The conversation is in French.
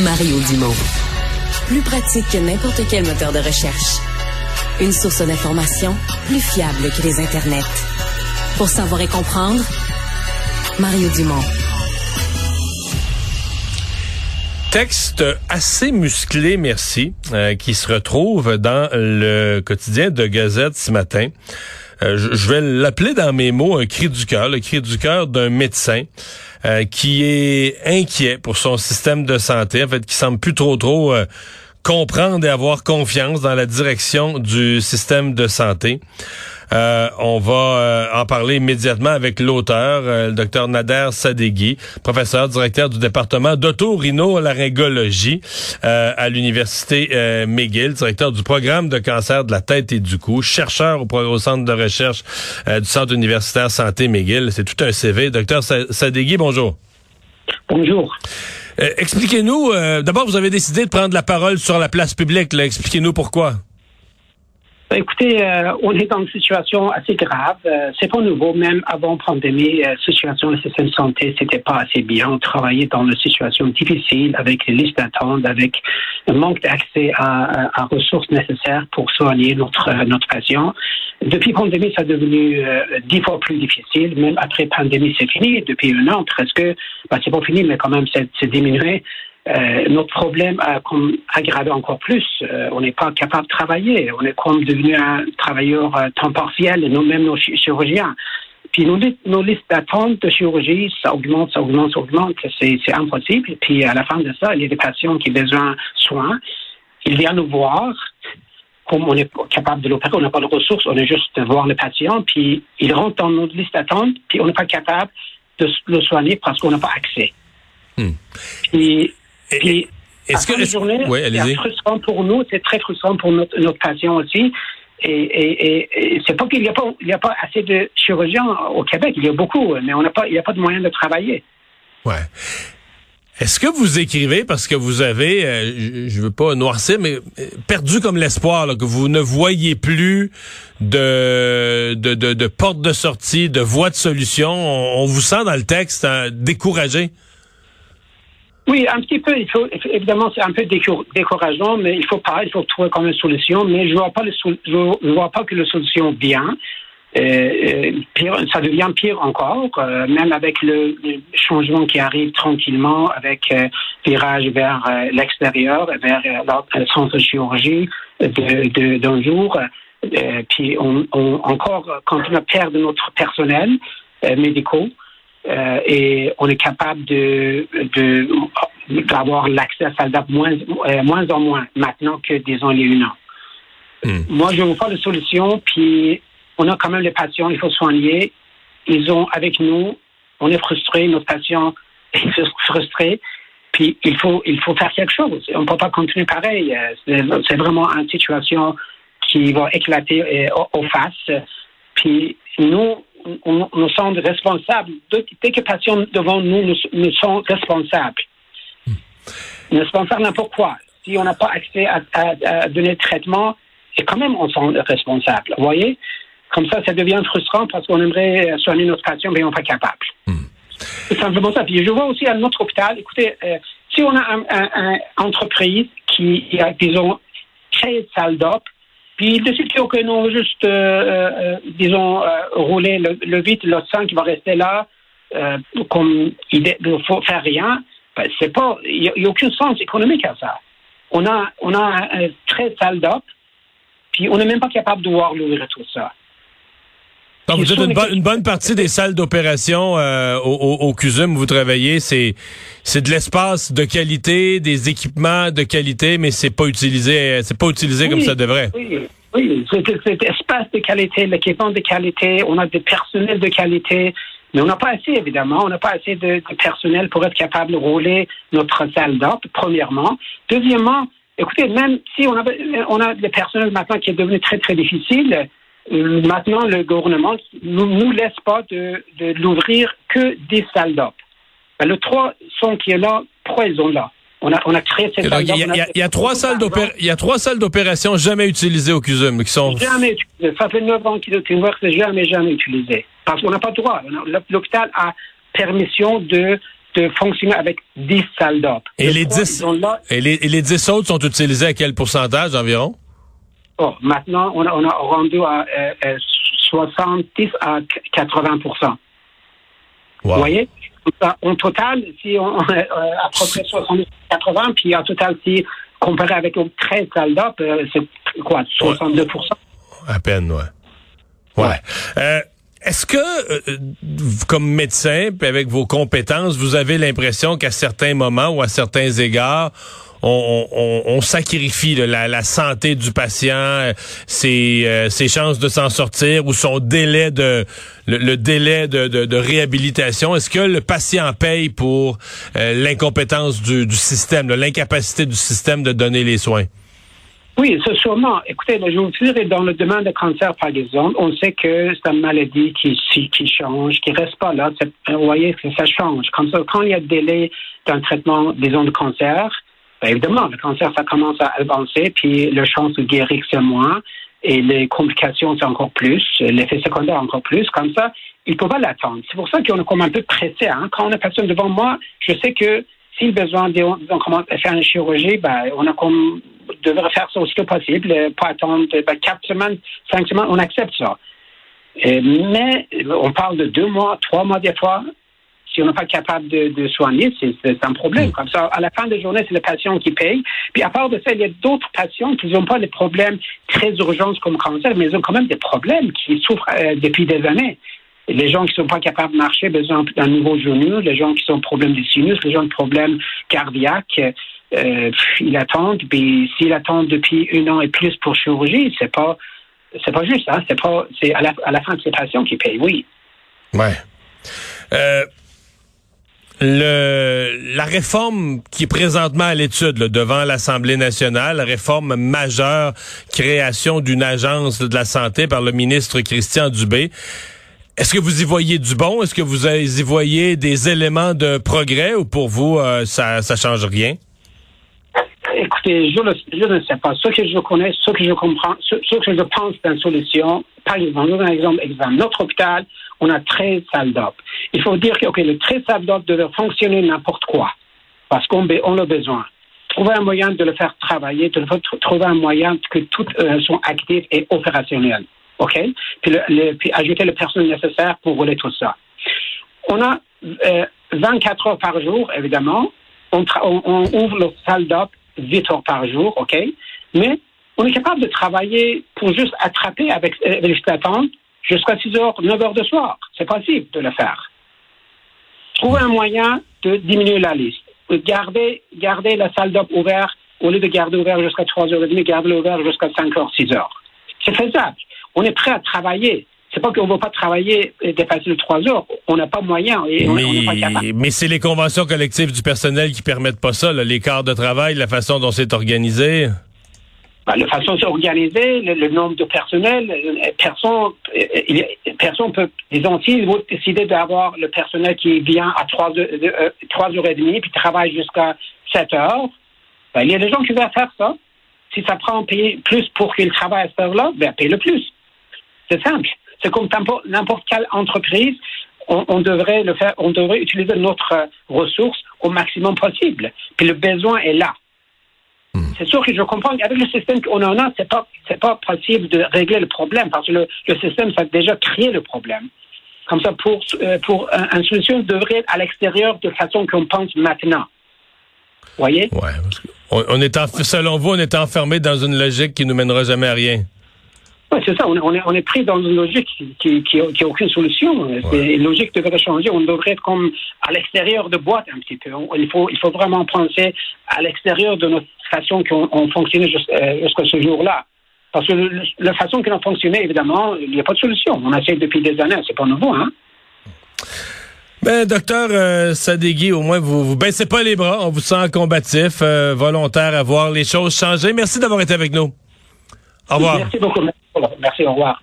Mario Dumont. Plus pratique que n'importe quel moteur de recherche. Une source d'information plus fiable que les internets. Pour savoir et comprendre, Mario Dumont. Texte assez musclé, merci, euh, qui se retrouve dans le quotidien de Gazette ce matin. Euh, je, vais l'appeler dans mes mots un cri du cœur, le cri du cœur d'un médecin euh, qui est inquiet pour son système de santé, en fait, qui semble plus trop trop euh, comprendre et avoir confiance dans la direction du système de santé. Euh, on va euh, en parler immédiatement avec l'auteur, euh, le docteur Nader Sadeghi, professeur directeur du département d'autorhinolaryngologie euh, à l'université McGill, directeur du programme de cancer de la tête et du cou, chercheur au, au centre de recherche du centre universitaire santé McGill. C'est tout un CV. Docteur Sadeghi, bonjour. Bonjour. Expliquez-nous, d'abord, vous avez décidé de prendre la parole sur la place publique. Expliquez-nous pourquoi. Ben, écoutez, euh, on est dans une situation assez grave. Euh, c'est pas nouveau, même avant pandémie, euh, situation du système de santé, c'était pas assez bien. On travaillait dans une situation difficile avec les listes d'attente, avec un manque d'accès à, à, ressources nécessaires pour soigner notre notre patient. Depuis pandémie, ça est devenu dix fois plus difficile. Même après pandémie, c'est fini. Depuis un an, presque, ben, c'est pas fini, mais quand même, c'est diminué. Euh, notre problème a comme aggravé encore plus. Euh, on n'est pas capable de travailler. On est comme devenu un travailleur euh, temps partiel, nous-mêmes nos chirurgiens. Puis nos, nos listes d'attente de chirurgie, ça augmente, ça augmente, ça augmente. C'est, impossible. Puis à la fin de ça, il y a des patients qui ont besoin de soins. Ils viennent nous voir. Comme on est capable de l'opérer, on n'a pas de ressources, on est juste voir le patient, puis il rentre dans notre liste d'attente, puis on n'est pas capable de le soigner parce qu'on n'a pas accès. Puis est-ce que la journée, c'est frustrant pour nous, c'est très frustrant pour notre, notre patient aussi. Et, et, c'est pas qu'il n'y a pas, il a pas assez de chirurgiens au Québec. Il y a beaucoup, mais on n'a pas, il n'y a pas de moyens de travailler. Ouais. Est-ce que vous écrivez parce que vous avez, euh, je veux pas noircir, mais euh, perdu comme l'espoir, que vous ne voyez plus de, de, de, de porte de sortie, de voie de solution? On, vous sent dans le texte hein, découragé? Oui, un petit peu. Il faut, évidemment, c'est un peu décourageant, mais il faut pas, il faut trouver comme une solution. Mais je vois pas le, je vois pas que la solution vient. Euh, euh, pire, ça devient pire encore, euh, même avec le, changement qui arrive tranquillement, avec euh, virage vers euh, l'extérieur, vers le centre de chirurgie de, d'un jour. puis on, on, encore continue à perdre notre personnel médical. Euh, et on est capable de, d'avoir l'accès à SALDAP moins, euh, moins en moins maintenant que, disons, il y a un an. Hmm. Moi, je ne vois pas de solution, puis on a quand même les patients, il faut soigner. Ils ont avec nous, on est frustrés, nos patients sont frustrés, puis il faut, il faut faire quelque chose. On ne peut pas continuer pareil. C'est vraiment une situation qui va éclater euh, aux faces. Puis nous, on, nous sommes responsables. Dès que patients devant nous, nous, nous sommes responsables. Hmm. Responsables n'importe quoi. Si on n'a pas accès à, à, donner le traitement, et quand même on sont responsables. Vous voyez? Comme ça, ça devient frustrant parce qu'on aimerait soigner notre patient, mais on n'est pas capable. Hmm. C'est simplement ça. Puis je vois aussi à notre hôpital, écoutez, euh, si on a une entreprise qui a, disons, créé de salles d'op, puis de suite que nous juste, euh, euh, disons, euh, rouler le, le 8, le 5 qui va rester là, comme il ne faut faire rien, ben, c'est pas, il n'y a, aucun sens économique à ça. On a, on a un, très sale d'op, puis on n'est même pas capable de voir l'ouvrir tout ça. Donc, vous dites une, bonne partie des salles d'opération au, au, au, CUSUM où vous travaillez, c'est c'est de l'espace de qualité, des équipements de qualité, mais c'est pas utilisé, c'est pas utilisé comme ça devrait. Oui, oui, c'est espace de qualité, l'équipement de qualité, on a des personnels de qualité, mais on n'a pas assez, évidemment, on n'a pas assez de, personnel pour être capable de rouler notre salle d'op, premièrement. Deuxièmement, écoutez, même si on a, on a le personnel maintenant qui est devenu très, très difficile, euh, maintenant, le gouvernement ne nous, laisse pas de, de l'ouvrir que des salles d'op. Ben, le trois sont qui est là, trois ils sont là. On a, on a créé cette Il y, a y a trois salles d'opération jamais utilisées au CUSUM qui sont. Jamais utilisées. Ça fait neuf ans qu'il est ouvert, c'est jamais, jamais utilisé. Parce qu'on n'a pas le droit. L'hôpital a permission de de fonctionner avec 10 salles d'op. Et, les 10, et, les, et les 10 autres sont utilisés à quel pourcentage environ? Maintenant, on a, on a rendu à 70 euh, à 80 Vous voyez? En total, si on, euh, à peu près 70 80, puis en total, si comparé avec les 13 salles d'op, euh, c'est quoi, 62% À peine, ouais. Ouais. Euh, est-ce que, euh, comme médecin, puis avec vos compétences, vous avez l'impression qu'à certains moments ou à certains égards, on, sacrifie la, santé du patient, euh, ses, chances de s'en sortir ou son délai de le, délai de, réhabilitation. Est-ce que le patient paye pour l'incompétence du, du système, l'incapacité du système de donner les soins? Oui, c'est sûrement. Écoutez, je vous dire, dans le domaine de cancer, par exemple, on sait que c'est une maladie qui, qui change, qui reste pas là. Vous voyez ça change. Quand, quand il y a délai d'un traitement, disons, de cancer, ben évidemment, le cancer, ça commence à avancer, puis le chance de guérir, c'est moins, et les complications, c'est encore plus, l'effet secondaire encore plus. Comme ça, il ne faut pas l'attendre. C'est pour ça qu'on est comme un peu pressé. Hein. Quand on a personne devant moi, je sais que si le besoin, à faire une chirurgie, ben, on a comme devrait faire ça aussi que possible, euh, pas attendre ben, quatre semaines, cinq semaines, on accepte ça. Euh, mais on parle de deux mois, trois mois des fois. Si on n'est pas capable de, soigner, c'est un problème. Mm. Comme ça, à la fin de la journée, c'est le patient qui paye. Puis à part de ça, il y a d'autres patients qui n'ont pas des problèmes très urgents comme cancer, mais ils ont quand même des problèmes qui souffrent euh, depuis des années. Les gens qui ne sont pas capables de marcher, besoin d'un nouveau genou, les gens qui ont problème de sinus, les gens de problèmes cardiaques, euh, ils attendent. Puis s'ils attendent depuis un an et plus pour chirurgie, c'est pas c'est pas juste. Hein? C'est pas c'est à la, à la fin de ces patients qui payent. Oui. Ouais. Euh, le, la réforme qui est présentement à l'étude devant l'Assemblée nationale, la réforme majeure, création d'une agence de la santé par le ministre Christian Dubé, est-ce que vous y voyez du bon? Est-ce que vous y voyez des éléments de progrès ou pour vous, euh, ça ça change rien? Écoutez, je, ne sais pas. Ce que je connais, ce que je comprends, ce, que je pense d'une solution, par exemple, un exemple, exemple, notre hôpital, on a 13 salles d'op. Il faut dire que okay, le 13 salles d'op devrait fonctionner n'importe quoi, parce qu'on on a besoin. Trouver un moyen de le faire travailler, de trouver un moyen que toutes euh, sont actives et opérationnelles. OK? Puis, ajouter le personnel nécessaire pour rouler tout ça. On a 24 euh, heures par jour, évidemment. On, ouvre le salle d'op 8 heures par jour, OK? Mais on est capable de travailler pour juste attraper avec, euh, avec attendre jusqu'à 6 heures, 9 heures de soir. C'est possible de le faire. Trouver un moyen de diminuer la liste. Garder, garder la salle d'op ouverte au lieu de garder ouvert jusqu'à 3h30, garder ouvert jusqu'à 5 heures, 6 heures. C'est faisable on est prêt à travailler. C'est pas qu'on ne va pas travailler et dépasser les trois heures. On n'a pas moyen et on n'est pas capable. Mais c'est les conventions collectives du personnel qui permettent pas ça, les quarts de travail, la façon dont c'est organisé. Ben, la façon c'est organisé, le, nombre de personnel, euh, personne, euh, personne peut, disons, s'ils vont décider d'avoir le personnel qui vient à 3 heures, euh, heures et demie puis travaille jusqu'à 7 heures, ben, il y a des gens qui veulent faire ça. Si ça prend payer plus pour qu'ils travaillent à cette heure-là, ben, paye le plus. C'est simple. C'est comme n'importe quelle entreprise. On, devrait le faire, on devrait utiliser notre ressource au maximum possible. Puis le besoin est là. Hmm. C'est sûr que je comprends qu'avec le système qu'on en a, c'est pas c'est pas possible de régler le problème parce que le, système ça a déjà créé le problème. Comme ça, pour euh, pour une solution devrait être à l'extérieur de façon qu'on pense maintenant. Voyez? Ouais. On, on est selon vous, on est enfermé dans une logique qui nous mènera jamais à rien. Oui, c'est ça. On est, on est pris dans une logique qui qui, aucune solution. C'est une logique devrait changer. On devrait être comme à l'extérieur de boîte un petit peu. il faut il faut vraiment penser à l'extérieur de notre façon qu'on fonctionnait euh, jusqu'à ce jour-là. Parce que la façon qu'on a fonctionné, évidemment, il n'y a pas de solution. On essaie depuis des années. C'est pas nouveau, hein. Ben, docteur euh, Sadegui, au moins, vous vous baissez pas les bras. On vous sent combatif, euh, volontaire à voir les choses changer. Merci d'avoir été avec nous. Au revoir. Merci beaucoup. Merci, au revoir.